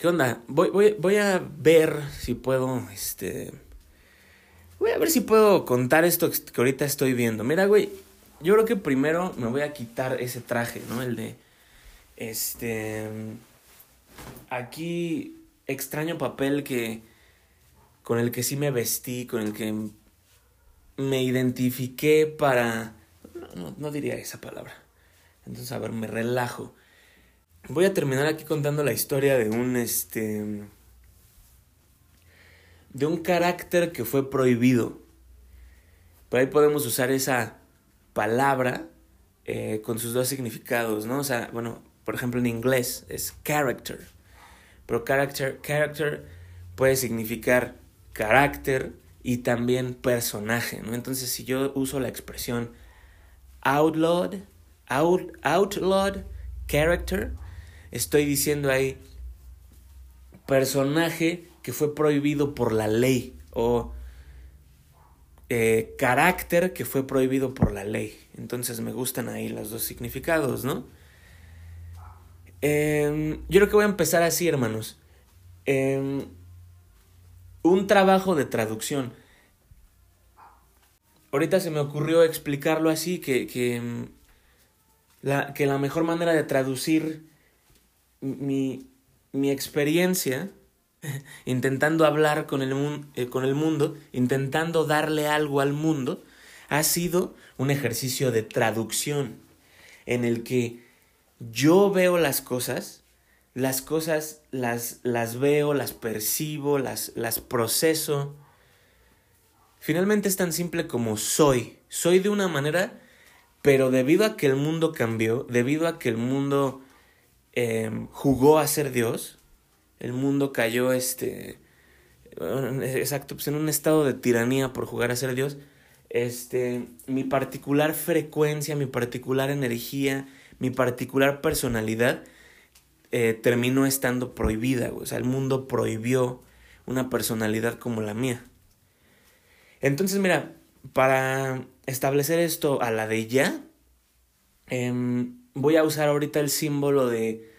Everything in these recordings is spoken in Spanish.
¿Qué onda? Voy, voy, voy a ver si puedo, este... Voy a ver si puedo contar esto que ahorita estoy viendo. Mira, güey, yo creo que primero me voy a quitar ese traje, ¿no? El de... Este... Aquí extraño papel que... Con el que sí me vestí, con el que me identifiqué para... No, no, diría esa palabra. Entonces, a ver, me relajo. Voy a terminar aquí contando la historia de un, este... De un carácter que fue prohibido. Por ahí podemos usar esa palabra eh, con sus dos significados, ¿no? O sea, bueno, por ejemplo en inglés es character. Pero character, character puede significar carácter y también personaje, ¿no? Entonces si yo uso la expresión outlawed, out, outlawed character, estoy diciendo ahí personaje que fue prohibido por la ley o eh, carácter que fue prohibido por la ley. Entonces me gustan ahí los dos significados, ¿no? Em, yo creo que voy a empezar así, hermanos. Em, un trabajo de traducción. Ahorita se me ocurrió explicarlo así, que, que, em, la, que la mejor manera de traducir mi, mi experiencia intentando hablar con el, eh, con el mundo, intentando darle algo al mundo, ha sido un ejercicio de traducción en el que yo veo las cosas, las cosas las, las veo, las percibo, las, las proceso. Finalmente es tan simple como soy. Soy de una manera, pero debido a que el mundo cambió, debido a que el mundo Em, jugó a ser Dios, el mundo cayó este exacto pues en un estado de tiranía por jugar a ser Dios. Este mi particular frecuencia mi particular energía mi particular personalidad eh, terminó estando prohibida o sea el mundo prohibió una personalidad como la mía. Entonces mira para establecer esto a la de ya em, voy a usar ahorita el símbolo de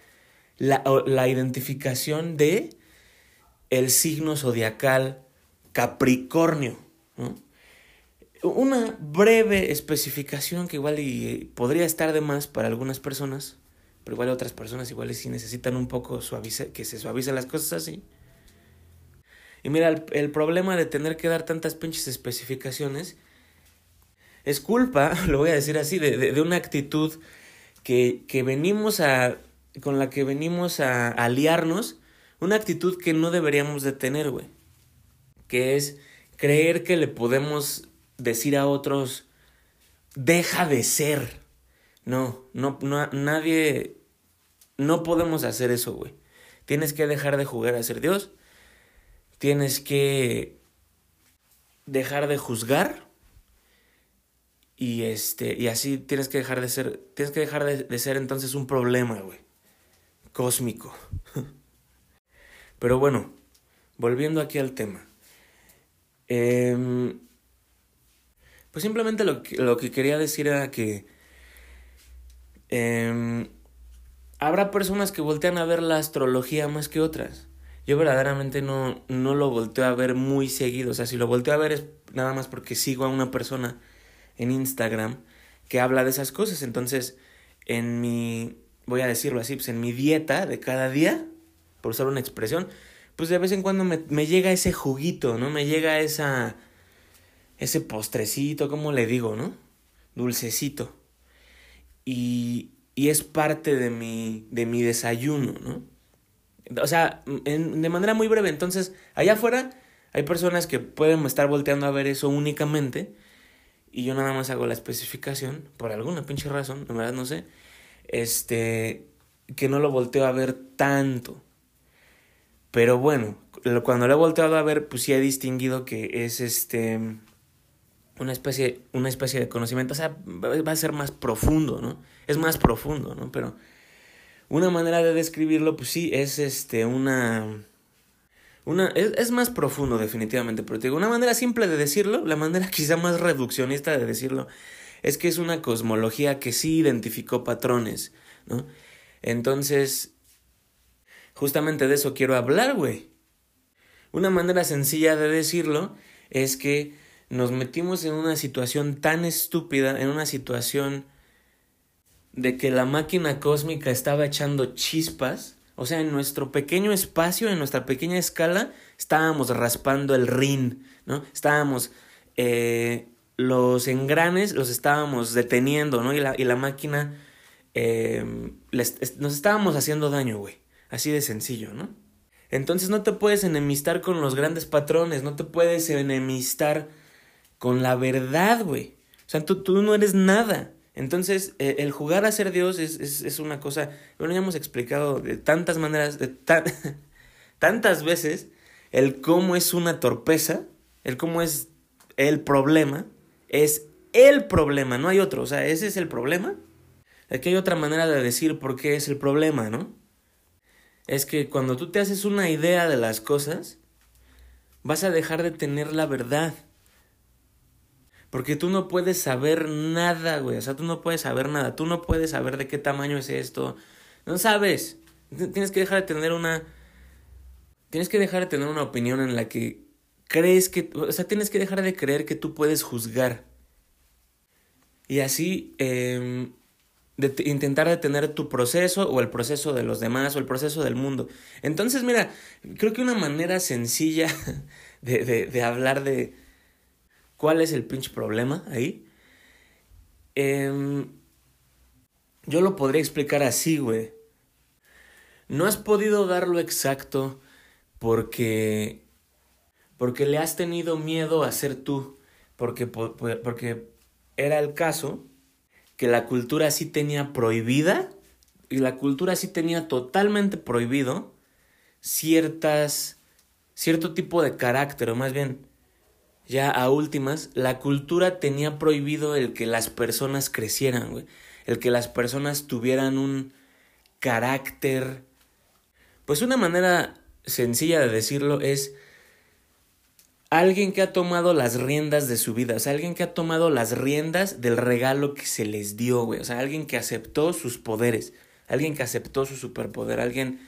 la, la identificación de el signo zodiacal Capricornio. Una breve especificación que igual y podría estar de más para algunas personas, pero igual otras personas igual sí necesitan un poco suavice, que se suavicen las cosas así. Y mira, el, problema de tener que dar tantas pinches especificaciones es culpa, lo voy a decir así, de, de una actitud que, que venimos a, con la que venimos a, aliarnos, una actitud que no deberíamos de tener, güey. Que es creer que le podemos decir a otros, deja de ser. No, no, no, nadie, no podemos hacer eso, güey. Tienes que dejar de jugar a ser Dios. Tienes que dejar de juzgar y este, y así tienes que dejar de ser, tienes que dejar de, ser entonces un problema, güey. Cósmico. Pero bueno, volviendo aquí al tema. Em, pues simplemente lo que, lo que quería decir era que em, habrá personas que voltean a ver la astrología más que otras. Yo verdaderamente no, no lo volteo a ver muy seguido. O sea, si lo volteo a ver es nada más porque sigo a una persona en Instagram que habla de esas cosas. Entonces, en mi, voy a decirlo así, pues en mi dieta de cada día, por usar una expresión, pues de vez en cuando me, me llega ese juguito, ¿no? Me llega esa, ese postrecito, ¿cómo le digo, no? Dulcecito. Y, y es parte de mi, de mi desayuno, ¿no? O sea, en, de manera muy breve. Entonces, allá afuera hay personas que pueden estar volteando a ver eso únicamente y yo nada más hago la especificación, por alguna pinche razón, en verdad no sé, este, que no lo volteo a ver tanto. Pero bueno, cuando lo he volteado a ver, pues sí he distinguido que es este una especie, una especie de conocimiento, o sea, va a ser más profundo, ¿no? Es más profundo, ¿no? Pero una manera de describirlo, pues sí, es este, una una, es, más profundo definitivamente, pero te digo, una manera simple de decirlo, la manera quizá más reduccionista de decirlo, es que es una cosmología que sí identificó patrones, ¿no? Entonces, justamente de eso quiero hablar, güey. Una manera sencilla de decirlo es que nos metimos en una situación tan estúpida, en una situación de que la máquina cósmica estaba echando chispas, o sea, en nuestro pequeño espacio, en nuestra pequeña escala, estábamos raspando el rin, ¿no? Estábamos, eh, los engranes los estábamos deteniendo, ¿no? Y la, y la máquina, eh, nos estábamos haciendo daño, güey. Así de sencillo, ¿no? Entonces no te puedes enemistar con los grandes patrones, no te puedes enemistar con la verdad, güey. O sea, tú, tú no eres nada. Entonces, eh, el jugar a ser Dios es, es, es, una cosa, ya hemos explicado de tantas maneras, de tantas veces, el cómo es una torpeza, el cómo es el problema, es el problema, no hay otro, o sea, ese es el problema. Aquí hay otra manera de decir por qué es el problema, ¿no? Es que cuando tú te haces una idea de las cosas, vas a dejar de tener la verdad. Porque tú no puedes saber nada, güey. O sea, tú no puedes saber nada. Tú no puedes saber de qué tamaño es esto. No sabes. Tienes que dejar de tener una. Tienes que dejar de tener una opinión en la que crees que. O sea, tienes que dejar de creer que tú puedes juzgar. Y así. Eh, de intentar detener tu proceso o el proceso de los demás o el proceso del mundo. Entonces, mira, creo que una manera sencilla de, de hablar de, ¿Cuál es el pinche problema ahí? Eh, yo lo podría explicar así, güey. No has podido dar lo exacto porque. porque le has tenido miedo a ser tú. Porque, porque era el caso que la cultura sí tenía prohibida y la cultura sí tenía totalmente prohibido ciertas. cierto tipo de carácter, o más bien ya a últimas, la cultura tenía prohibido el que las personas crecieran, güey. El que las personas tuvieran un carácter. Pues una manera sencilla de decirlo es alguien que ha tomado las riendas de su vida, alguien que ha tomado las riendas del regalo que se les dio, güey. O sea, alguien que aceptó sus poderes, alguien que aceptó su superpoder, alguien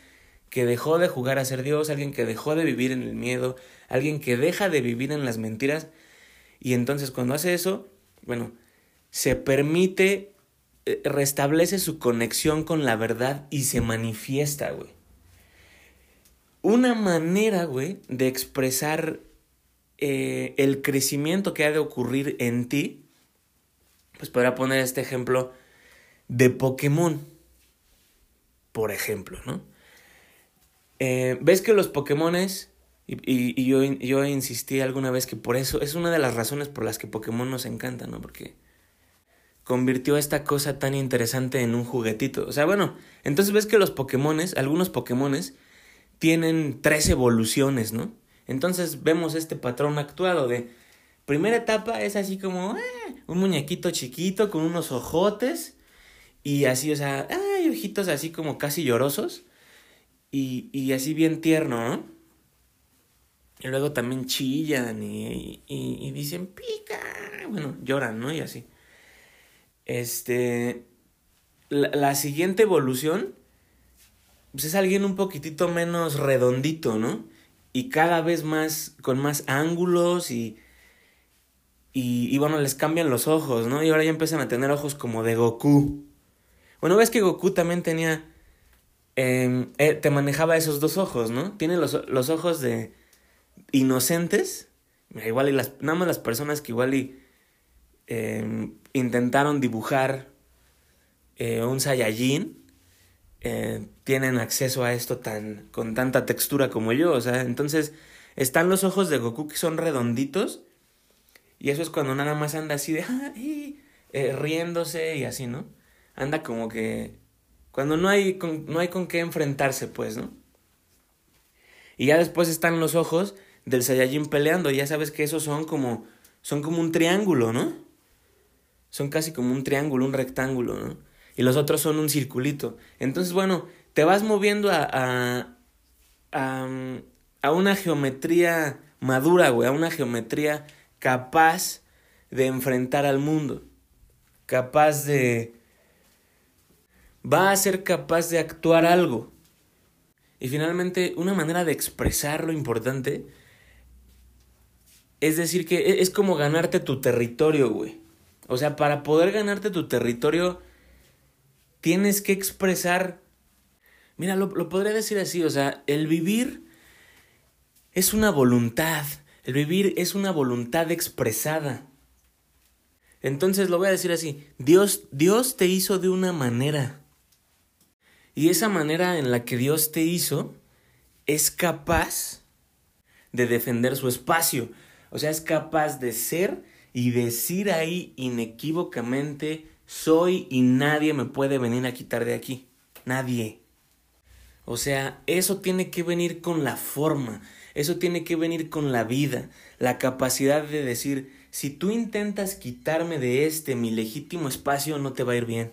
que dejó de jugar a ser Dios, alguien que dejó de vivir en el miedo, alguien que deja de vivir en las mentiras. Y entonces cuando hace eso, bueno, se permite, eh, restablece su conexión con la verdad y se manifiesta, güey. Una manera, güey, de expresar eh, el crecimiento que ha de ocurrir en ti, pues podrá poner este ejemplo de Pokémon, por ejemplo, ¿no? Eh, ¿Ves que los Pokémones, y, yo, insistí alguna vez que por eso, es una de las razones por las que Pokémon nos encanta, ¿no? Porque convirtió esta cosa tan interesante en un juguetito. O sea, bueno, entonces ves que los Pokémones, algunos Pokémones, tienen tres evoluciones, ¿no? Entonces vemos este patrón actuado de primera etapa es así como eh, un muñequito chiquito con unos ojotes y así, o sea, hay ojitos así como casi llorosos y, y así bien tierno, ¿no? Y luego también chillan y, y, dicen pica, bueno, lloran, ¿no? Y así. Este, la, la, siguiente evolución, pues es alguien un poquitito menos redondito, ¿no? Y cada vez más, con más ángulos y, y, y bueno, les cambian los ojos, ¿no? Y ahora ya empiezan a tener ojos como de Goku. Bueno, ves que Goku también tenía Em, eh, te manejaba esos dos ojos, ¿no? Tiene los, los ojos de inocentes, igual y las, nada más las personas que igual y em, intentaron dibujar eh, un Saiyajin eh, tienen acceso a esto tan con tanta textura como yo, o sea, entonces están los ojos de Goku que son redonditos y eso es cuando nada más anda así de riéndose y así, ¿no? Anda como que cuando no hay con, no hay con qué enfrentarse, pues, ¿no? Y ya después están los ojos del Saiyajin peleando. Ya sabes que esos son como. Son como un triángulo, ¿no? Son casi como un triángulo, un rectángulo, ¿no? Y los otros son un circulito. Entonces, bueno, te vas moviendo a. a. a, a una geometría madura, güey. A una geometría capaz de enfrentar al mundo. Capaz de va a ser capaz de actuar algo. Y finalmente, una manera de expresar lo importante es decir que e, es como ganarte tu territorio, güey. O sea, para poder ganarte tu territorio, tienes que expresar... Mira, lo, lo podría decir así, o sea, el vivir es una voluntad. El vivir es una voluntad expresada. Entonces lo voy a decir así, Dios, Dios te hizo de una manera. Y esa manera en la que Dios te hizo es capaz de defender su espacio. O sea, es capaz de ser y decir ahí inequívocamente, soy y nadie me puede venir a quitar de aquí. Nadie. O sea, eso tiene que venir con la forma, eso tiene que venir con la vida, la capacidad de decir, si tú intentas quitarme de este mi legítimo espacio, no te va a ir bien.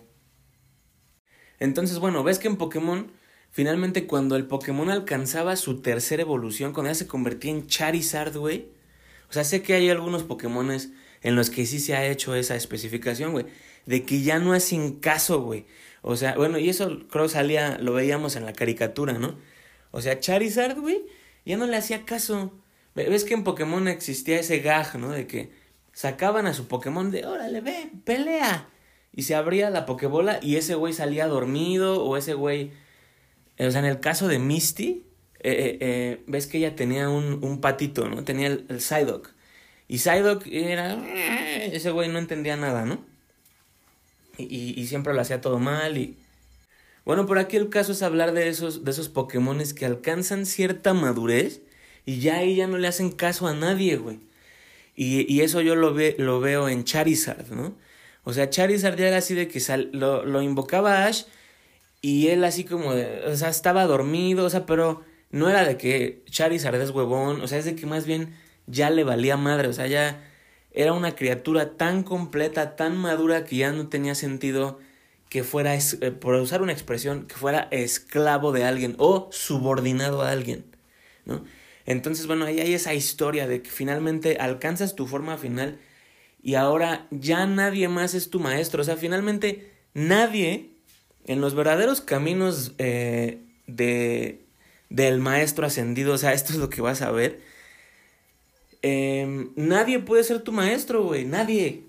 Entonces, bueno, ves que en Pokémon, finalmente cuando el Pokémon alcanzaba su tercera evolución, cuando ya se convertía en Charizard, güey. O sea, sé que hay algunos Pokémones en los que sí se ha hecho esa especificación, güey. De que ya no es sin caso, güey. O sea, bueno, y eso creo salía, lo veíamos en la caricatura, ¿no? O sea, Charizard, güey, ya no le hacía caso. Ves que en Pokémon existía ese gag, ¿no? De que sacaban a su Pokémon de, órale, ve, pelea. Y se abría la Pokébola y ese güey salía dormido o ese güey... O sea, en el caso de Misty, eh, eh, eh, ves que ella tenía un, un patito, ¿no? Tenía el, el Psyduck. Y Psyduck era... Ese güey no entendía nada, ¿no? Y, y, siempre lo hacía todo mal y... Bueno, por aquí el caso es hablar de esos, de esos Pokémones que alcanzan cierta madurez y ya ahí ya no le hacen caso a nadie, güey. Y, y eso yo lo, ve, lo veo en Charizard, ¿no? O sea, Charizard ya era así de que lo, lo invocaba Ash y él así como de, o sea, estaba dormido, o sea, pero no era de que Charizard es huevón, o sea, es de que más bien ya le valía madre, o sea, ya era una criatura tan completa, tan madura que ya no tenía sentido que fuera, eh, por usar una expresión, que fuera esclavo de alguien o subordinado a alguien, ¿no? Entonces, bueno, ahí hay esa historia de que finalmente alcanzas tu forma final y ahora ya nadie más es tu maestro. O sea, finalmente nadie en los verdaderos caminos eh, de, del maestro ascendido, o sea, esto es lo que vas a ver. Em, nadie puede ser tu maestro, güey, nadie.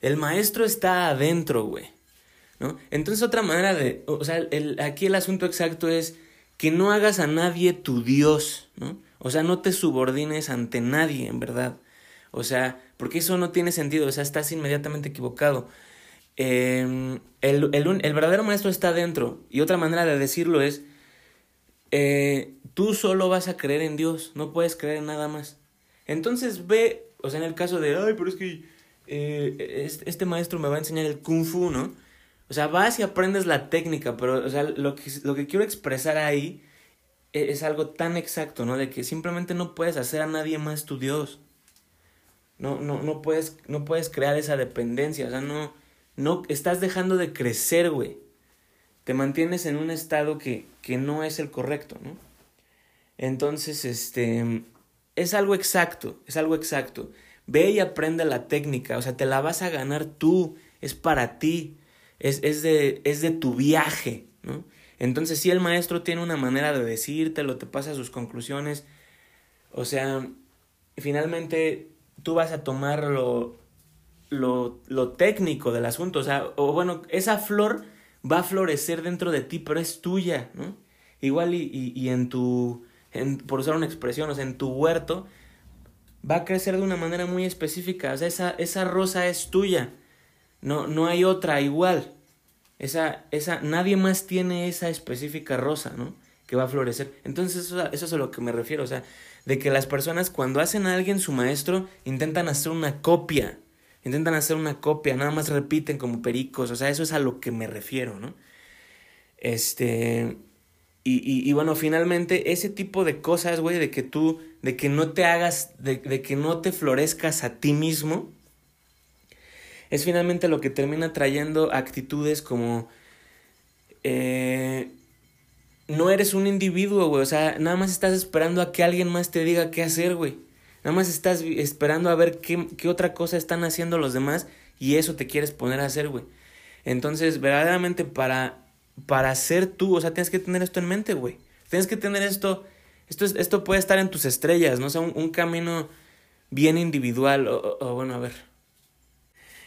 El maestro está adentro, güey. ¿no? Entonces otra manera de, o sea, el, aquí el asunto exacto es que no hagas a nadie tu Dios, ¿no? O sea, no te subordines ante nadie, en verdad. O sea, porque eso no tiene sentido, o sea, estás inmediatamente equivocado. Em, el, el, verdadero maestro está dentro. Y otra manera de decirlo es, eh, tú solo vas a creer en Dios, no puedes creer en nada más. Entonces ve, o sea, en el caso de, ay, pero es que eh, este maestro me va a enseñar el kung fu, ¿no? O sea, vas y aprendes la técnica, pero, o sea, lo que, lo que quiero expresar ahí es, es algo tan exacto, ¿no? De que simplemente no puedes hacer a nadie más tu Dios. No, no, no, puedes, no puedes crear esa dependencia, o sea, no, no, estás dejando de crecer, güey. Te mantienes en un estado que, que no es el correcto, ¿no? Entonces, este, es algo exacto, es algo exacto. Ve y aprende la técnica, o sea, te la vas a ganar tú, es para ti es, es, de, es de tu viaje, ¿no? Entonces, si el maestro tiene una manera de decírtelo, te pasa sus conclusiones, o sea, finalmente tú vas a tomar lo, lo, lo técnico del asunto, o sea, o bueno, esa flor va a florecer dentro de ti, pero es tuya, ¿no? Igual y, y, y en tu, en, por usar una expresión, o sea, en tu huerto, va a crecer de una manera muy específica, o sea, esa, esa rosa es tuya, no, no hay otra igual. Esa, esa, nadie más tiene esa específica rosa, ¿no? Que va a florecer. Entonces, eso, eso es a lo que me refiero. O sea, de que las personas cuando hacen a alguien su maestro, intentan hacer una copia. Intentan hacer una copia, nada más repiten como pericos. O sea, eso es a lo que me refiero, ¿no? Este. Y, y, bueno, finalmente, ese tipo de cosas, güey, de que tú, de que no te hagas, de, de que no te florezcas a ti mismo, es finalmente lo que termina trayendo actitudes como... Eh, no eres un individuo, güey. O sea, nada más estás esperando a que alguien más te diga qué hacer, güey. Nada más estás esperando a ver qué, qué otra cosa están haciendo los demás y eso te quieres poner a hacer, güey. Entonces, verdaderamente para para ser tú, o sea, tienes que tener esto en mente, güey. Tienes que tener esto, esto, esto puede estar en tus estrellas, ¿no? O sea, un, camino bien individual, o, bueno, a ver.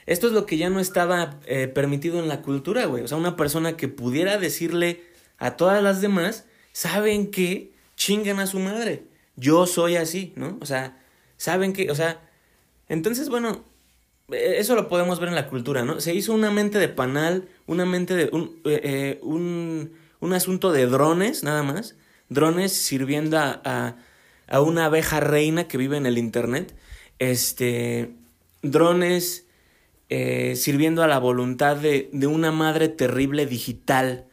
Esto es lo que ya no estaba eh, permitido en la cultura, güey. O sea, una persona que pudiera decirle a todas las demás, ¿saben qué? Chingan a su madre. Yo soy así, ¿no? O sea, ¿saben qué? O sea, entonces, bueno, e, eso lo podemos ver en la cultura, ¿no? Se hizo una mente de panal, una mente de un, eh, eh, un, un, asunto de drones, nada más. Drones sirviendo a, a, una abeja reina que vive en el Internet. Este, drones eh, sirviendo a la voluntad de, de una madre terrible digital.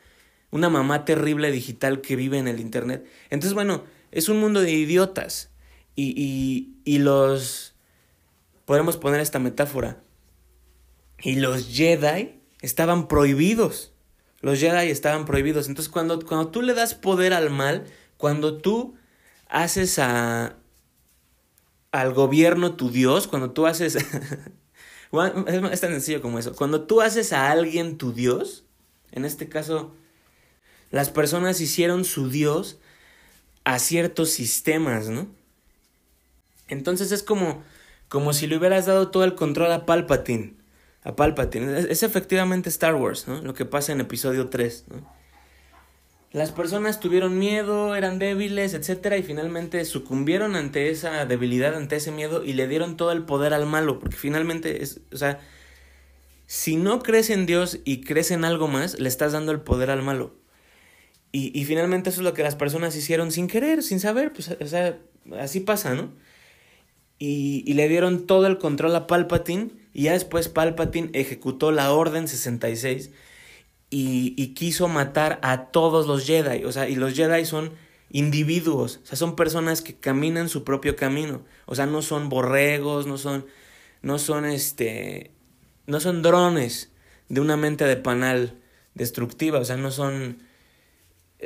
Una mamá terrible digital que vive en el Internet. Entonces, bueno, es un mundo de idiotas. Y, y, los podemos poner esta metáfora. Y los Jedi estaban prohibidos. Los Jedi estaban prohibidos. Entonces, cuando, cuando tú le das poder al mal, cuando tú haces a, al gobierno tu Dios, cuando tú haces... es tan sencillo como eso. Cuando tú haces a alguien tu Dios, en este caso, las personas hicieron su Dios a ciertos sistemas, ¿no? Entonces es como como si le hubieras dado todo el control a Palpatine. A Palpatine. Es, efectivamente Star Wars, ¿no? Lo que pasa en episodio 3, ¿no? Las personas tuvieron miedo, eran débiles, etc. Y finalmente sucumbieron ante esa debilidad, ante ese miedo y le dieron todo el poder al malo. Porque finalmente o sea, si no crees en Dios y crees en algo más, le estás dando el poder al malo. Y, y finalmente eso es lo que las personas hicieron sin querer, sin saber. Pues, o sea, así pasa, ¿no? y, le dieron todo el control a Palpatine y ya después Palpatine ejecutó la Orden 66 y, y quiso matar a todos los Jedi, o sea, y los Jedi son individuos, o sea, son personas que caminan su propio camino, o sea, no son borregos, no son, no son este, no son drones de una mente de panal destructiva, o sea, no son,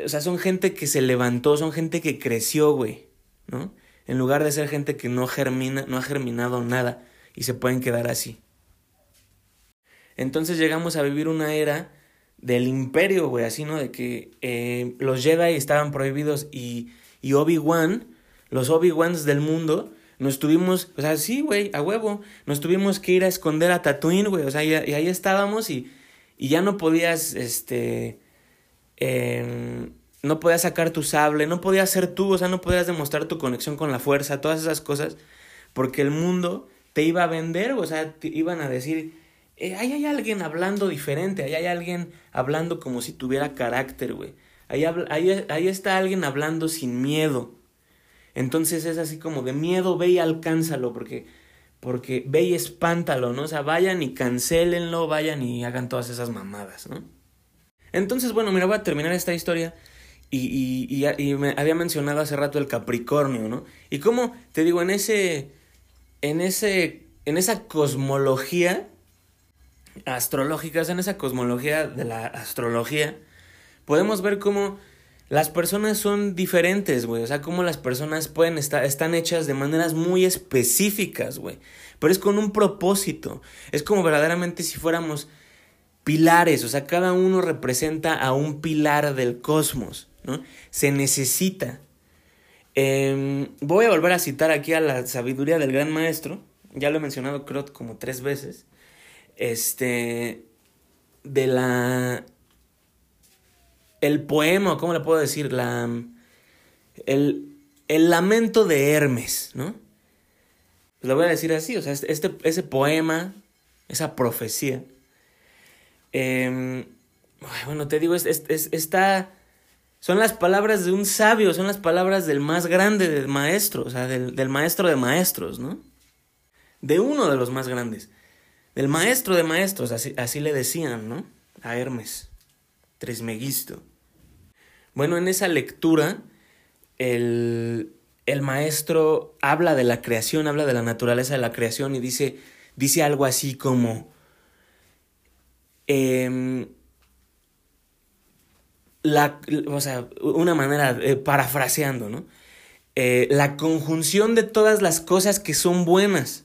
o sea, son gente que se levantó, son gente que creció, güey, ¿no? en lugar de ser gente que no germina, no ha germinado nada y se pueden quedar así. Entonces llegamos a vivir una era del imperio, güey, así, ¿no? De que eh, los Jedi estaban prohibidos y, y Obi-Wan, los Obi-Wans del mundo, nos tuvimos, o sea, sí, güey, a huevo, nos tuvimos que ir a esconder a Tatooine, güey, o sea, y, ahí estábamos y, y ya no podías, este, eh, no podías sacar tu sable, no podías ser tú, o sea, no podías demostrar tu conexión con la fuerza, todas esas cosas, porque el mundo te iba a vender, o sea, te iban a decir, eh, ahí hay alguien hablando diferente, ahí hay alguien hablando como si tuviera carácter, güey. Ahí, ahí, ahí está alguien hablando sin miedo. Entonces es así como de miedo, ve y alcánzalo, porque, porque ve y espántalo, ¿no? O sea, vayan y cancélenlo, vayan y hagan todas esas mamadas, ¿no? Entonces, bueno, mira, voy a terminar esta historia y, y, me había mencionado hace rato el Capricornio, ¿no? Y cómo, te digo, en ese, en ese, en esa cosmología astrológica, en esa cosmología de la astrología, podemos ver cómo las personas son diferentes, güey. O sea, cómo las personas pueden estar, están hechas de maneras muy específicas, güey. Pero es con un propósito. Es como verdaderamente si fuéramos pilares, o sea, cada uno representa a un pilar del cosmos. Se necesita. Em, voy a volver a citar aquí a la sabiduría del gran maestro, ya lo he mencionado creo como tres veces, este, de la, el poema, ¿cómo le puedo decir? La, el, el lamento de Hermes, ¿no? Lo voy a decir así, o sea, este, este ese poema, esa profecía, em, bueno, te digo, está son las palabras de un sabio, son las palabras del más grande del maestro, o sea, del, maestro de maestros, ¿no? De uno de los más grandes. Del maestro de maestros, así, así le decían, ¿no? A Hermes, Trismegisto. Bueno, en esa lectura, el, el maestro habla de la creación, habla de la naturaleza de la creación y dice, dice algo así como, eh, la, o sea, una manera, eh, parafraseando, ¿no? Eh, la conjunción de todas las cosas que son buenas.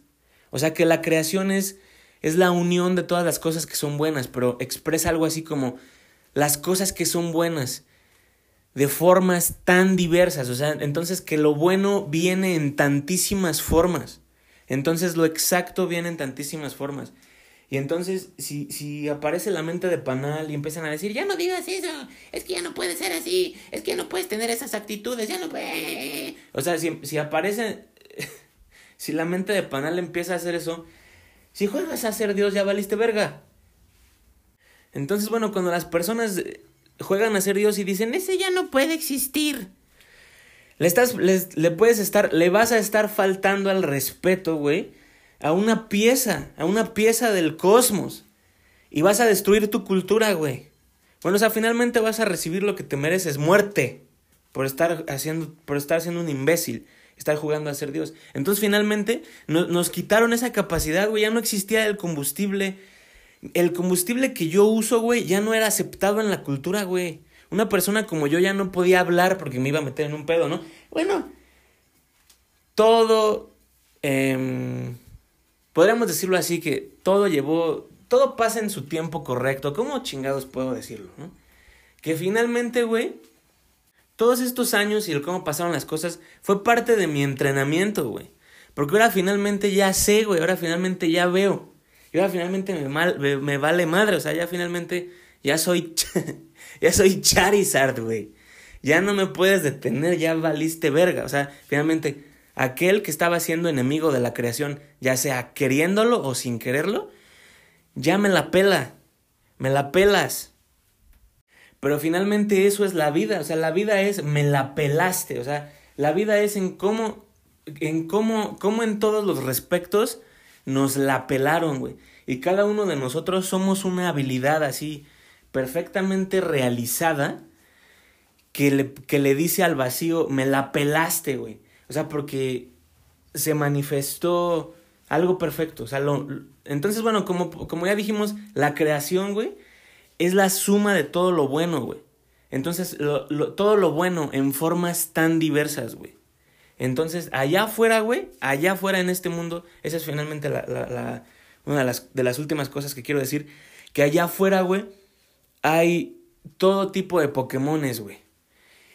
O sea que la creación es, es la unión de todas las cosas que son buenas, pero expresa algo así como las cosas que son buenas de formas tan diversas, o sea, entonces que lo bueno viene en tantísimas formas, entonces lo exacto viene en tantísimas formas. Y entonces, si, si aparece la mente de Panal y empiezan a decir, ya no digas eso, es que ya no puede ser así, es que ya no puedes tener esas actitudes, ya no puedes. O sea, si, si aparece, si la mente de Panal empieza a hacer eso, si juegas a ser Dios, ya valiste verga. Entonces, bueno, cuando las personas juegan a ser Dios y dicen, ese ya no puede existir. Le, estás, le, puedes estar, le vas a estar faltando al respeto, güey, a una pieza, a una pieza del cosmos. Y vas a destruir tu cultura, güey. Bueno, o sea, finalmente vas a recibir lo que te mereces, muerte, por estar haciendo, por estar un imbécil, estar jugando a ser Dios. Entonces, finalmente, nos quitaron esa capacidad, güey, ya no existía el combustible el combustible que yo uso, güey, ya no era aceptado en la cultura, güey. Una persona como yo ya no podía hablar porque me iba a meter en un pedo, ¿no? Bueno, todo, eh, podríamos decirlo así, que todo llevó, todo pasa en su tiempo correcto. ¿Cómo chingados puedo decirlo, no? Que finalmente, güey, todos estos años y cómo pasaron las cosas fue parte de mi entrenamiento, güey. Porque ahora finalmente ya sé, güey, ahora finalmente ya veo. Y ahora finalmente me, mal, me, vale madre, o sea, ya finalmente ya soy, ya soy Charizard, güey. Ya no me puedes detener, ya valiste verga. O sea, finalmente, aquel que estaba siendo enemigo de la creación, ya sea queriéndolo o sin quererlo, ya me la pela. Me la pelas. Pero finalmente eso es la vida. O sea, la vida es me la pelaste. O sea, la vida es en cómo, en cómo, cómo en todos los respectos nos la pelaron, güey. Y cada uno de nosotros somos una habilidad así perfectamente realizada que le, que le dice al vacío, me la pelaste, güey. O sea, porque se manifestó algo perfecto. O sea, lo, entonces, bueno, como, como ya dijimos, la creación, güey, es la suma de todo lo bueno, güey. Entonces, lo, todo lo bueno en formas tan diversas, güey. Entonces, allá afuera, güey, allá afuera en este mundo, esa es finalmente la, una de las, de las últimas cosas que quiero decir, que allá afuera, güey, hay todo tipo de Pokémones, güey.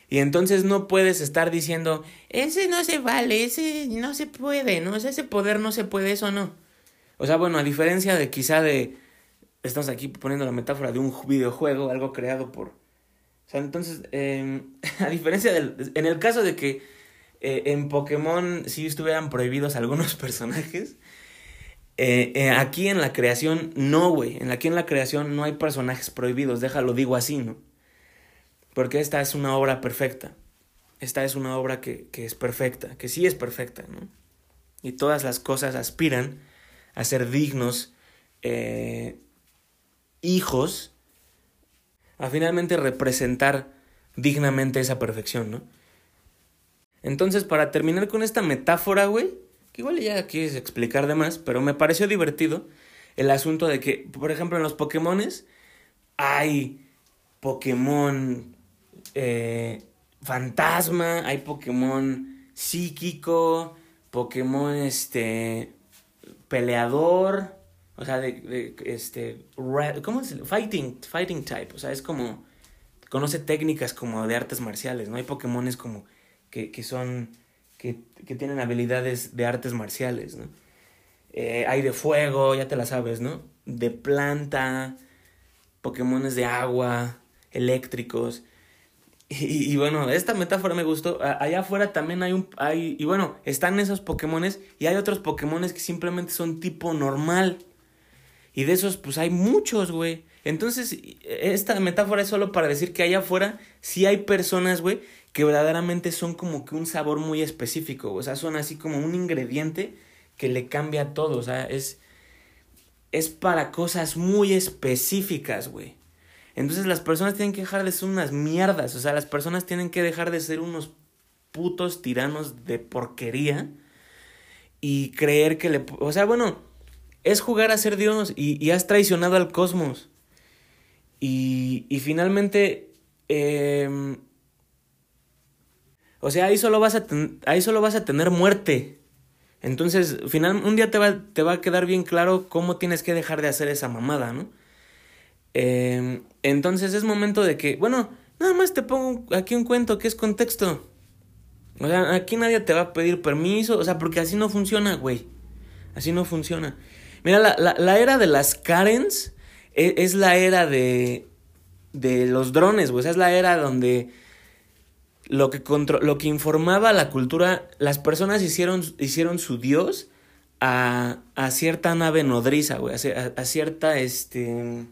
Y entonces no puedes estar diciendo, ese no se vale, ese no se puede, ¿no? ese poder no se puede, eso no. O sea, bueno, a diferencia de quizá de, estamos aquí poniendo la metáfora de un videojuego, algo creado por... O sea, entonces, eh, a diferencia del... En el caso de que eh, en Pokémon si estuvieran prohibidos algunos personajes. Eh, eh, aquí en la creación, no, güey. En aquí en la creación no hay personajes prohibidos, déjalo digo así, ¿no? Porque esta es una obra perfecta. Esta es una obra que, que es perfecta, que sí es perfecta, ¿no? Y todas las cosas aspiran a ser dignos hijos, a finalmente representar dignamente esa perfección, ¿no? Entonces, para terminar con esta metáfora, güey, que igual ya quieres explicar de más, pero me pareció divertido el asunto de que, por ejemplo, en los Pokémones hay Pokémon eh, fantasma, hay Pokémon psíquico, Pokémon este peleador, o sea, de, este ¿cómo es? Fighting, fighting type, o sea, es como conoce técnicas como de artes marciales, ¿no? Hay Pokémones como que, son, que, que, tienen habilidades de artes marciales, ¿no? Eh, hay de fuego, ya te la sabes, ¿no? De planta, Pokémones de agua, eléctricos. Y, bueno, esta metáfora me gustó. Allá afuera también hay un... Hay, y bueno, están esos Pokémones y hay otros Pokémones que simplemente son tipo normal. Y de esos pues hay muchos, güey. Entonces, esta metáfora es solo para decir que allá afuera sí hay personas, güey, que verdaderamente son como que un sabor muy específico, o sea, son así como un ingrediente que le cambia todo, o sea, es, es para cosas muy específicas, güey. Entonces las personas tienen que dejar de ser unas mierdas, o sea, las personas tienen que dejar de ser unos putos tiranos de porquería y creer que le... O sea, bueno, es jugar a ser Dios y, y has traicionado al cosmos. Y, y finalmente... Eh, o sea, ahí solo vas a, ahí solo vas a tener muerte. Entonces, final, un día te va, te va a quedar bien claro cómo tienes que dejar de hacer esa mamada, ¿no? Em, entonces es momento de que, bueno, nada más te pongo aquí un cuento que es contexto. O sea, aquí nadie te va a pedir permiso, o sea, porque así no funciona, güey. Así no funciona. Mira, la, la, era de las Karens es, es, la era de, de los drones, güey. O sea, es la era donde lo que, contro lo que informaba la cultura, las personas hicieron, hicieron su dios a, a cierta nave nodriza, güey. A, a, cierta, este...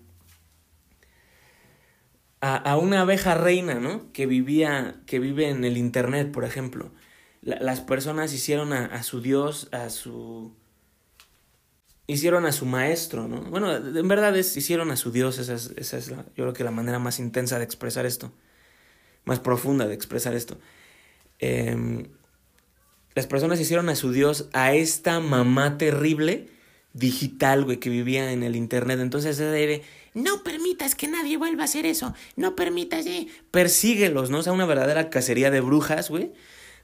A, a, una abeja reina, ¿no? Que vivía, que vive en el internet, por ejemplo. La, las personas hicieron a, su dios, a su hicieron a su maestro, ¿no? Bueno, en verdad es, hicieron a su Dios, esa es, esa es la, yo creo que la manera más intensa de expresar esto, más profunda de expresar esto. Eh, las personas hicieron a su Dios a esta mamá terrible digital, güey, que vivía en el internet. Entonces debe, no permitas que nadie vuelva a hacer eso, no permitas, eh. persíguelos, ¿no? O sea, una verdadera cacería de brujas, güey,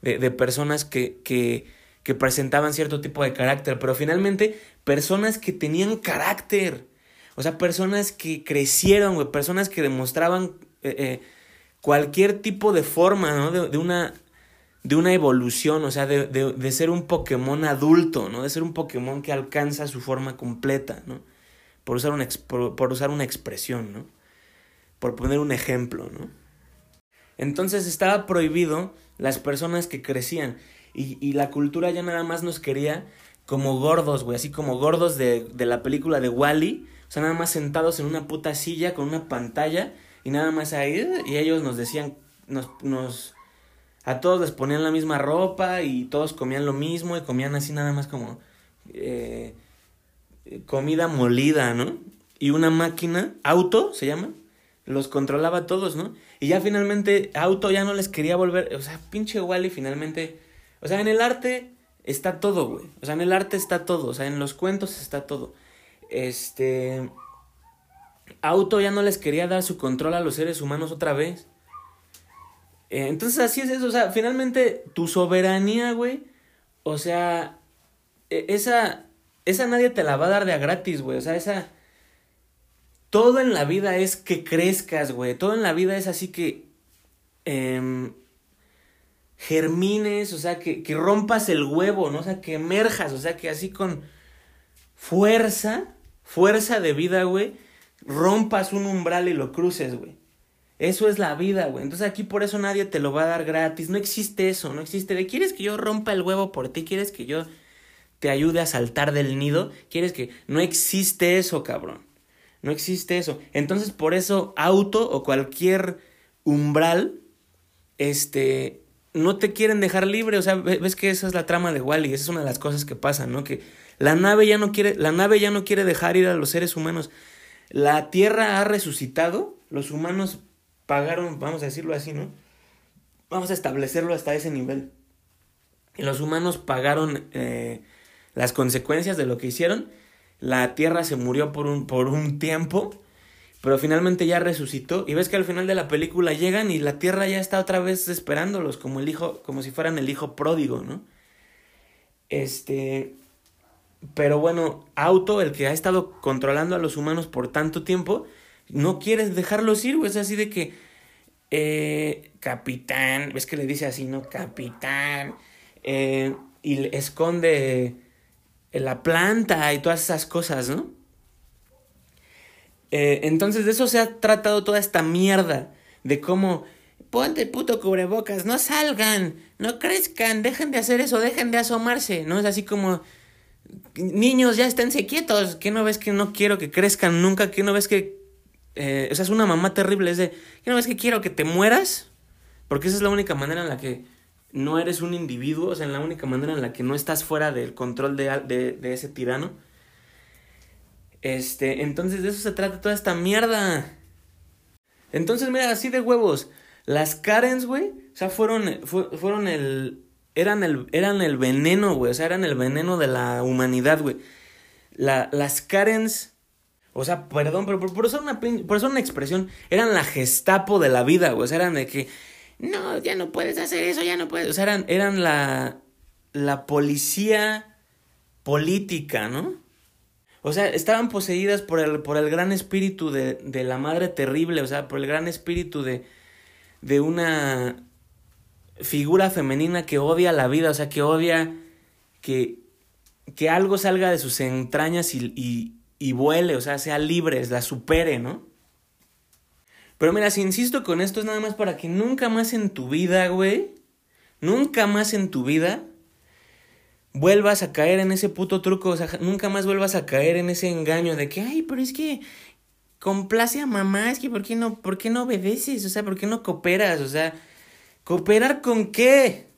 de, de personas que, que, que presentaban cierto tipo de carácter, pero finalmente personas que tenían carácter, o sea, personas que crecieron, güey, personas que demostraban eh, eh, cualquier tipo de forma, ¿no? De, de, una, de una evolución, o sea, de, de, de, ser un Pokémon adulto, ¿no? De ser un Pokémon que alcanza su forma completa, ¿no? Por usar una, por, usar una expresión, ¿no? Por poner un ejemplo, ¿no? Entonces estaba prohibido las personas que crecían y, y la cultura ya nada más nos quería como gordos, güey, así como gordos de, de la película de Wally, -E, o sea, nada más sentados en una puta silla con una pantalla y nada más ahí, y ellos nos decían, nos, nos, a todos les ponían la misma ropa y todos comían lo mismo y comían así nada más como eh, comida molida, ¿no? Y una máquina, auto se llama, los controlaba todos, ¿no? Y ya finalmente auto ya no les quería volver, o sea, pinche Wally finalmente, o sea, en el arte está todo, güey. O sea, en el arte está todo. O sea, en los cuentos está todo. Este. Auto ya no les quería dar su control a los seres humanos otra vez. Eh, entonces, así es eso. O sea, finalmente, tu soberanía, güey. O sea, e, esa. Esa nadie te la va a dar de a gratis, güey. O sea, esa. Todo en la vida es que crezcas, güey. Todo en la vida es así que. Eh, germines, o sea, que, que rompas el huevo, ¿no? O sea, que emerjas, o sea, que así con fuerza, fuerza de vida, güey, rompas un umbral y lo cruces, güey. Eso es la vida, güey. Entonces aquí por eso nadie te lo va a dar gratis. No existe eso, no existe. De quieres que yo rompa el huevo por ti, quieres que yo te ayude a saltar del nido, quieres que no existe eso, cabrón. No existe eso. Entonces por eso auto o cualquier umbral este no te quieren dejar libre, o sea, ves que esa es la trama de Wally, esa es una de las cosas que pasan, ¿no? Que la nave ya no quiere, la nave ya no quiere dejar ir a los seres humanos. La Tierra ha resucitado, los humanos pagaron, vamos a decirlo así, ¿no? Vamos a establecerlo hasta ese nivel. Y los humanos pagaron eh, las consecuencias de lo que hicieron. La Tierra se murió por un, por un tiempo pero finalmente ya resucitó y ves que al final de la película llegan y la tierra ya está otra vez esperándolos como el hijo, como si fueran el hijo pródigo, ¿no? Este, pero bueno, Auto, el que ha estado controlando a los humanos por tanto tiempo, no quiere dejarlos ir, es así de que, eh, capitán, ves que le dice así, ¿no? Capitán, eh, y esconde la planta y todas esas cosas, ¿no? Eh, entonces de eso se ha tratado toda esta mierda. De cómo, ponte puto cubrebocas, no salgan, no crezcan, dejen de hacer eso, dejen de asomarse. No es así como, niños, ya esténse quietos, que no ves que no quiero que crezcan nunca, que no ves que... Eh, o sea, es una mamá terrible, es de, que no ves que quiero que te mueras, porque esa es la única manera en la que no eres un individuo, o sea, en la única manera en la que no estás fuera del control de, de, de ese tirano. Este, entonces de eso se trata toda esta mierda. Entonces, mira, así de huevos. Las Karens, güey, o sea, fueron, fueron el, eran el, eran el veneno, güey, o sea, eran el veneno de la humanidad, güey. La, las Karens, o sea, perdón, pero por, eso una, por una expresión, eran la gestapo de la vida, güey, o sea, eran de que, no, ya no puedes hacer eso, ya no puedes, o sea, eran, eran la, la policía política, ¿no? O sea, estaban poseídas por el, por el gran espíritu de, de la madre terrible, o sea, por el gran espíritu de, de una figura femenina que odia la vida, o sea, que odia que, que algo salga de sus entrañas y, y, y vuele, o sea, sea libre, la supere, ¿no? Pero mira, si insisto con esto es nada más para que nunca más en tu vida, güey, nunca más en tu vida vuelvas a caer en ese puto truco, o sea, nunca más vuelvas a caer en ese engaño de que, ay, pero es que complace a mamá, es que ¿por qué no, por qué no obedeces? O sea, ¿por qué no cooperas? O sea, ¿cooperar con qué?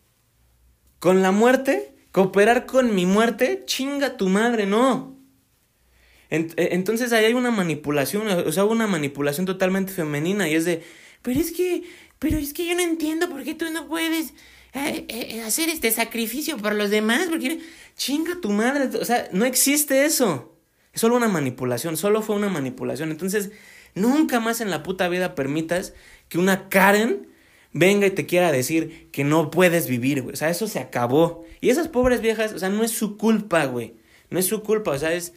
¿Con la muerte? ¿Cooperar con mi muerte? Chinga tu madre, no. E, entonces ahí hay una manipulación, o sea, una manipulación totalmente femenina y es de, pero es que, pero es que yo no entiendo por qué tú no puedes eh, eh, hacer este sacrificio por los demás, porque chinga tu madre, o sea, no existe eso. Es solo una manipulación, solo fue una manipulación. Entonces, nunca más en la puta vida permitas que una Karen venga y te quiera decir que no puedes vivir, güey. O sea, eso se acabó. Y esas pobres viejas, o sea, no es su culpa, güey. No es su culpa, o sea, es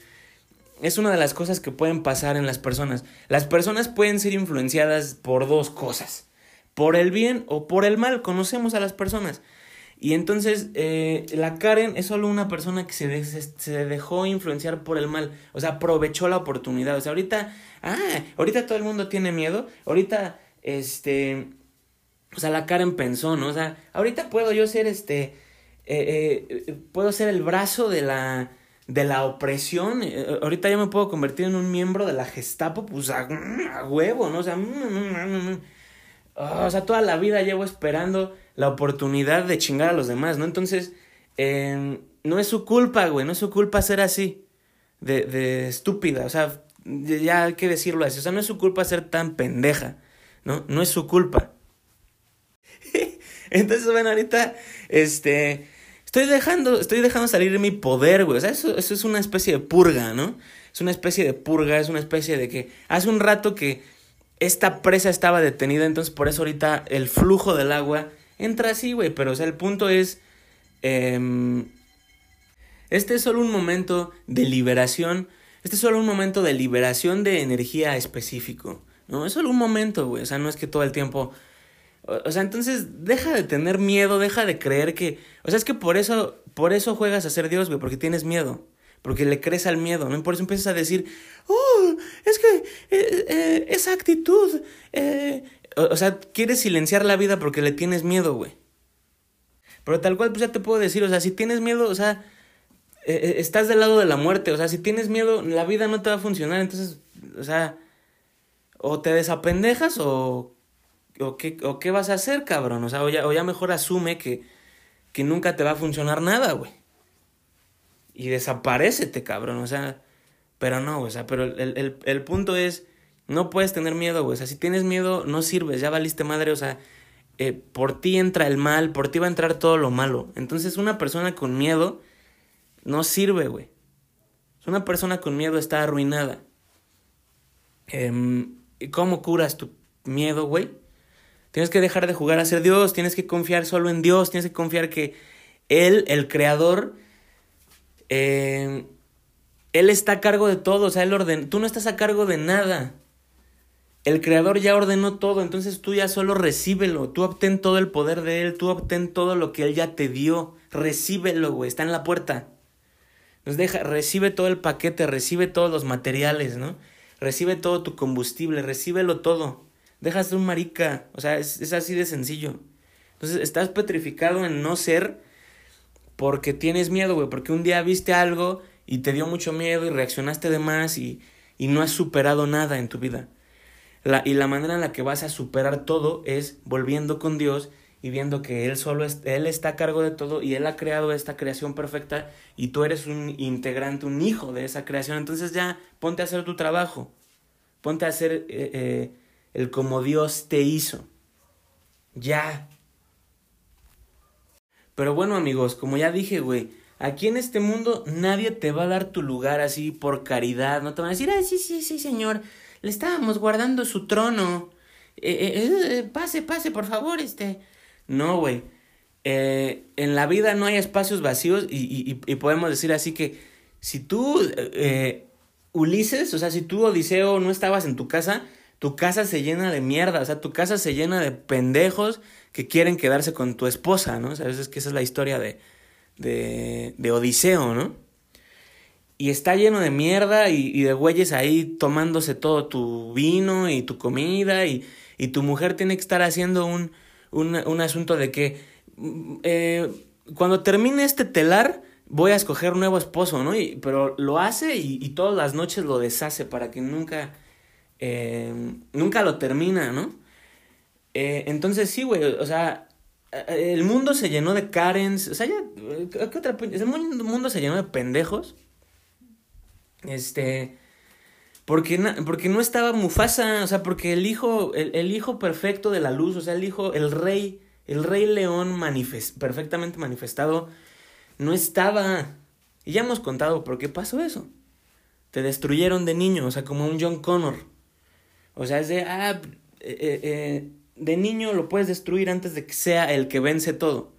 es una de las cosas que pueden pasar en las personas. Las personas pueden ser influenciadas por dos cosas, por el bien o por el mal. Conocemos a las personas. Y entonces eh, la Karen es solo una persona que se, se dejó influenciar por el mal. O sea, aprovechó la oportunidad. O sea, ahorita, ah, ahorita todo el mundo tiene miedo. Ahorita, este, o sea, la Karen pensó, ¿no? O sea, ahorita puedo yo ser este, eh, eh, puedo ser el brazo de la de la opresión. Eh, ahorita ya me puedo convertir en un miembro de la Gestapo, pues a, huevo, ¿no? O sea, o sea, toda la vida llevo esperando la oportunidad de chingar a los demás, ¿no? Entonces, em, no es su culpa, güey, no es su culpa ser así, de, de estúpida, o sea, ya hay que decirlo así, o sea, no es su culpa ser tan pendeja, ¿no? No es su culpa. Entonces, bueno, ahorita, este, Estoy dejando, estoy dejando salir mi poder, güey. O sea, eso, eso es una especie de purga, ¿no? Es una especie de purga, es una especie de que hace un rato que esta presa estaba detenida, entonces por eso ahorita el flujo del agua entra así, güey. Pero, o sea, el punto es... Em, este es solo un momento de liberación. Este es solo un momento de liberación de energía específico. No, es solo un momento, güey. O sea, no es que todo el tiempo o, sea, entonces deja de tener miedo, deja de creer que... O sea, es que por eso, por eso juegas a ser Dios, güey, porque tienes miedo. Porque le crees al miedo, ¿no? Y por eso empiezas a decir, oh, es que eh, eh, esa actitud... Eh, o, sea, quieres silenciar la vida porque le tienes miedo, güey. Pero tal cual, pues ya te puedo decir, o sea, si tienes miedo, o sea, estás del lado de la muerte, o sea, si tienes miedo, la vida no te va a funcionar, entonces, o sea, o te desapendejas o ¿O qué, o qué vas a hacer, cabrón? O sea, o ya, o ya mejor asume que, que nunca te va a funcionar nada, güey. Y desaparecete, cabrón. O sea, pero no, o sea, pero el, el, el punto es, no puedes tener miedo, güey. O sea, si tienes miedo, no sirves, ya valiste madre, o sea, eh, por ti entra el mal, por ti va a entrar todo lo malo. Entonces, una persona con miedo no sirve, güey. Una persona con miedo está arruinada. Eh, ¿Cómo curas tu miedo, güey? Tienes que dejar de jugar a ser Dios, tienes que confiar solo en Dios, tienes que confiar que Él, el Creador, eh, Él está a cargo de todo, o sea, Él orden, tú no estás a cargo de nada. El Creador ya ordenó todo, entonces tú ya solo recíbelo, tú obtén todo el poder de Él, tú obtén todo lo que Él ya te dio, recíbelo, güey, está en la puerta. Nos deja, recibe todo el paquete, recibe todos los materiales, ¿no? Recibe todo tu combustible, recíbelo todo. Dejas de un marica. O sea, es, así de sencillo. Entonces, estás petrificado en no ser porque tienes miedo, güey. Porque un día viste algo y te dio mucho miedo y reaccionaste de más y, y no has superado nada en tu vida. La, y la manera en la que vas a superar todo es volviendo con Dios y viendo que Él solo es, Él está a cargo de todo y Él ha creado esta creación perfecta y tú eres un integrante, un hijo de esa creación. Entonces ya ponte a hacer tu trabajo. Ponte a hacer eh, eh, el como Dios te hizo. Ya. Pero bueno amigos, como ya dije, güey, aquí en este mundo nadie te va a dar tu lugar así por caridad, no te van a decir, ah, sí, sí, sí, señor, le estábamos guardando su trono. Eh, eh, eh, pase, pase, por favor, este. No, güey. en la vida no hay espacios vacíos y, y, y, podemos decir así que si tú Ulises, o sea, si tú, Odiseo, no estabas en tu casa, tu casa se llena de mierda, o sea, tu casa se llena de pendejos que quieren quedarse con tu esposa, ¿no? O sea, es que esa es la historia de, de, de Odiseo, ¿no? Y está lleno de mierda y, y, de güeyes ahí tomándose todo tu vino y tu comida y, y tu mujer tiene que estar haciendo un, un, un asunto de que mm, eh, cuando termine este telar voy a escoger un nuevo esposo, ¿no? Y, pero lo hace y, y todas las noches lo deshace para que nunca, eh, nunca lo termina, ¿no? Eh, entonces sí, güey, o sea, el mundo se llenó de Karens, o sea, ya, ¿qué otra? El mundo se llenó de pendejos este. Porque, porque no estaba Mufasa, o sea, porque el hijo, el, el, hijo perfecto de la luz, o sea, el hijo, el rey, el rey león manifest, perfectamente manifestado, no estaba. Y ya hemos contado por qué pasó eso. Te destruyeron de niño, o sea, como un John Connor. O sea, es de, ah, eh, eh, de niño lo puedes destruir antes de que sea el que vence todo.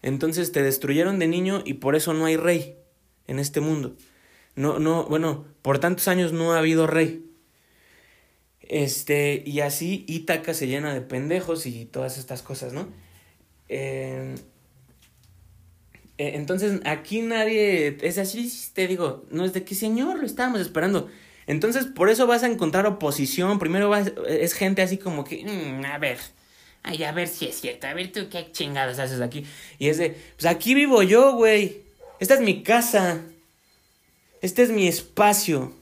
Entonces te destruyeron de niño y por eso no hay rey en este mundo. No, no, bueno, por tantos años no ha habido rey. Este, y así Ítaca se llena de pendejos y todas estas cosas, ¿no? Eh, entonces, aquí nadie es así, te digo, no es de que señor, lo estábamos esperando. Entonces, por eso vas a encontrar oposición. Primero es gente así como que, mmm, a ver, ay, a ver si es cierto, a ver tú qué chingadas haces aquí. Y es de, pues aquí vivo yo, güey. Esta es mi casa. Este es mi espacio.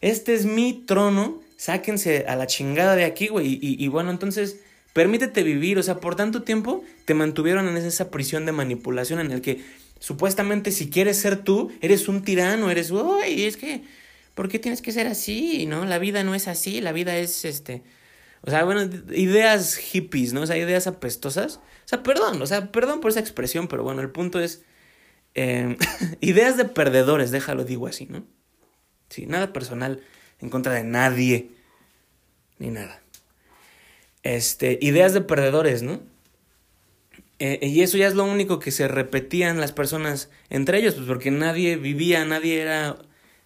Este es mi trono. Sáquense a la chingada de aquí, güey. Y, y, bueno, entonces, permítete vivir. O sea, por tanto tiempo te mantuvieron en esa prisión de manipulación en el que supuestamente si quieres ser tú, eres un tirano, eres, uy, es que, ¿por qué tienes que ser así? ¿No? La vida no es así, la vida es este. O sea, bueno, ideas hippies, ¿no? O sea, ideas apestosas. O sea, perdón, o sea, perdón por esa expresión, pero bueno, el punto es eh, ideas de perdedores, déjalo digo así, ¿no? Sí, nada personal en contra de nadie, ni nada. Este, ideas de perdedores, ¿no? Eh, y eso ya es lo único que se repetían las personas entre ellos, pues porque nadie vivía, nadie era,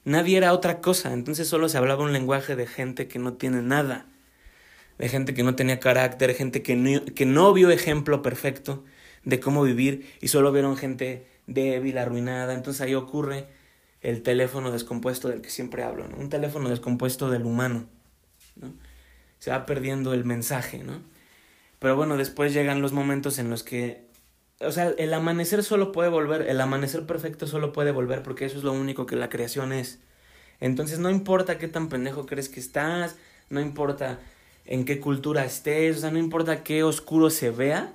nadie era otra cosa, entonces solo se hablaba un lenguaje de gente que no tiene nada, de gente que no tenía carácter, gente que no, que no vio ejemplo perfecto de cómo vivir y solo vieron gente débil, arruinada. Entonces ahí ocurre el teléfono descompuesto del que siempre hablo. Un teléfono descompuesto del humano, ¿no? Se va perdiendo el mensaje, ¿no? Pero bueno, después llegan los momentos en los que, o sea, el amanecer solo puede volver, el amanecer perfecto solo puede volver porque eso es lo único que la creación es. Entonces no importa qué tan pendejo crees que estás, no importa en qué cultura estés, o sea, no importa qué oscuro se vea,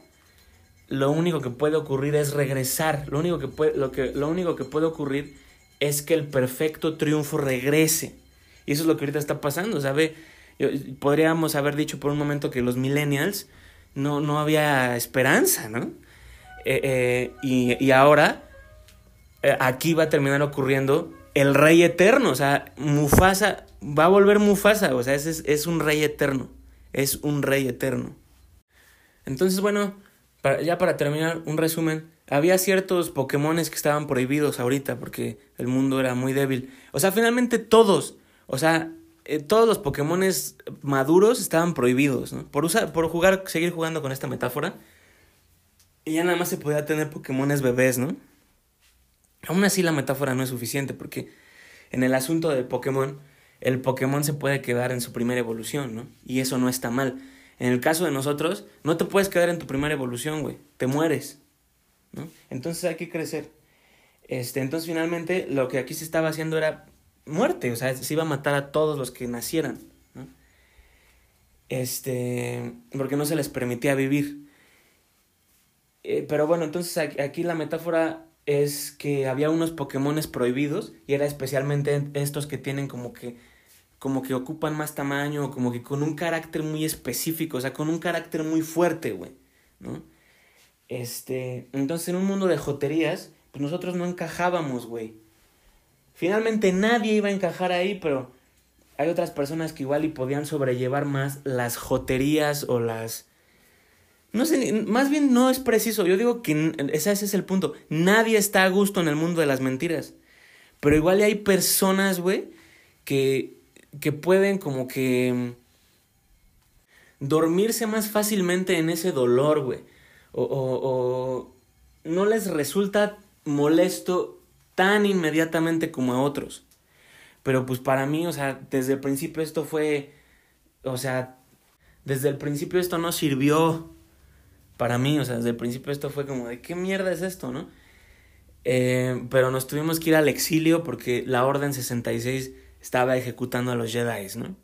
lo único que puede ocurrir es regresar. Lo único que puede, lo que, lo único que puede ocurrir es que el perfecto triunfo regrese. Y eso es lo que ahorita está pasando, ¿sabe? Podríamos haber dicho por un momento que los millennials no, no había esperanza, ¿no? Eh, eh, y, ahora eh, aquí va a terminar ocurriendo el rey eterno, o sea, Mufasa, va a volver Mufasa, o sea, es, es un rey eterno, es un rey eterno. Entonces, bueno, ya para terminar, un resumen. Había ciertos Pokémones que estaban prohibidos ahorita porque el mundo era muy débil. O sea, finalmente todos, o sea, todos los Pokémones maduros estaban prohibidos. Por, usar, por jugar, seguir jugando con esta metáfora. Y ya nada más se podía tener Pokémones bebés, ¿no? Aún así la metáfora no es suficiente porque en el asunto del Pokémon, el Pokémon se puede quedar en su primera evolución, ¿no? Y eso no está mal. En el caso de nosotros, no te puedes quedar en tu primera evolución, güey. Te mueres. ¿no? Entonces hay que crecer. Este, entonces finalmente lo que aquí se estaba haciendo era muerte, o sea, se iba a matar a todos los que nacieran, ¿no? Este, porque no se les permitía vivir. Eh, pero bueno, entonces aquí la metáfora es que había unos Pokémones prohibidos y era especialmente estos que tienen como que como que ocupan más tamaño, como que con un carácter muy específico, o sea, con un carácter muy fuerte, güey, ¿no? Este, entonces en un mundo de joterías, pues nosotros no encajábamos, güey. Finalmente nadie iba a encajar ahí, pero hay otras personas que igual y podían sobrellevar más las joterías o las... No sé, más bien no es preciso, yo digo que ese es el punto, nadie está a gusto en el mundo de las mentiras, pero igual hay personas, güey, que, que pueden como que dormirse más fácilmente en ese dolor, güey. O, o, o no les resulta molesto tan inmediatamente como a otros. Pero pues para mí, o sea, desde el principio esto fue, o sea, desde el principio esto no sirvió para mí, o sea, desde el principio esto fue como de qué mierda es esto, ¿no? Eh, pero nos tuvimos que ir al exilio porque la Orden 66 estaba ejecutando a los Jedi, ¿no?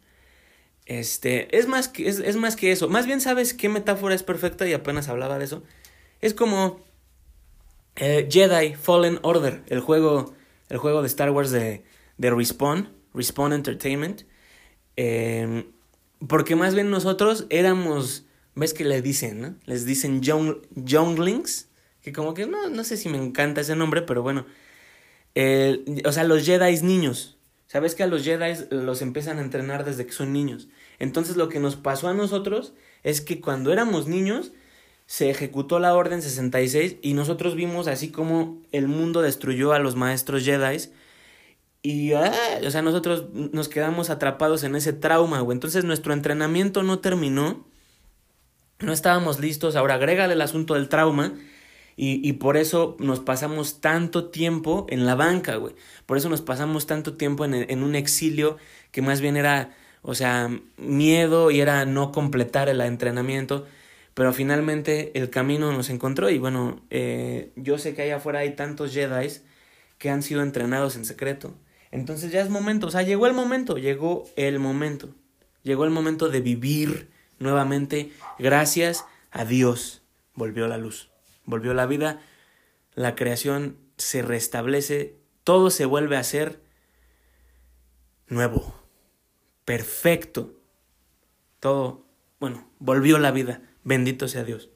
Este, es más que, es, es más que eso. Más bien, ¿sabes qué metáfora es perfecta? Y apenas hablaba de eso. Es como eh, Jedi Fallen Order, el juego, el juego de Star Wars de, de Respawn, Respawn Entertainment. Eh, porque más bien nosotros éramos, ves que le dicen, ¿no? Les dicen younglings, que como que no, no sé si me encanta ese nombre, pero bueno. o sea, los Jedi niños. Sabes que a los Jedi los empiezan a entrenar desde que son niños. Entonces lo que nos pasó a nosotros es que cuando éramos niños se ejecutó la Orden 66 y nosotros vimos así como el mundo destruyó a los maestros Jedi y, ah, o sea, nosotros nos quedamos atrapados en ese trauma, güey. Entonces nuestro entrenamiento no terminó, no estábamos listos. Ahora agrégale el asunto del trauma y, y por eso nos pasamos tanto tiempo en la banca, güey. Por eso nos pasamos tanto tiempo en, en un exilio que más bien era, o sea, miedo y era no completar el entrenamiento pero finalmente el camino nos encontró y bueno, eh, yo sé que allá afuera hay tantos Jedi que han sido entrenados en secreto. Entonces ya es momento, o sea, llegó el momento, llegó el momento. Llegó el momento de vivir nuevamente gracias a Dios. Volvió la luz, volvió la vida, la creación se restablece, todo se vuelve a ser nuevo, perfecto. Todo, bueno, volvió la vida. Bendito sea Dios.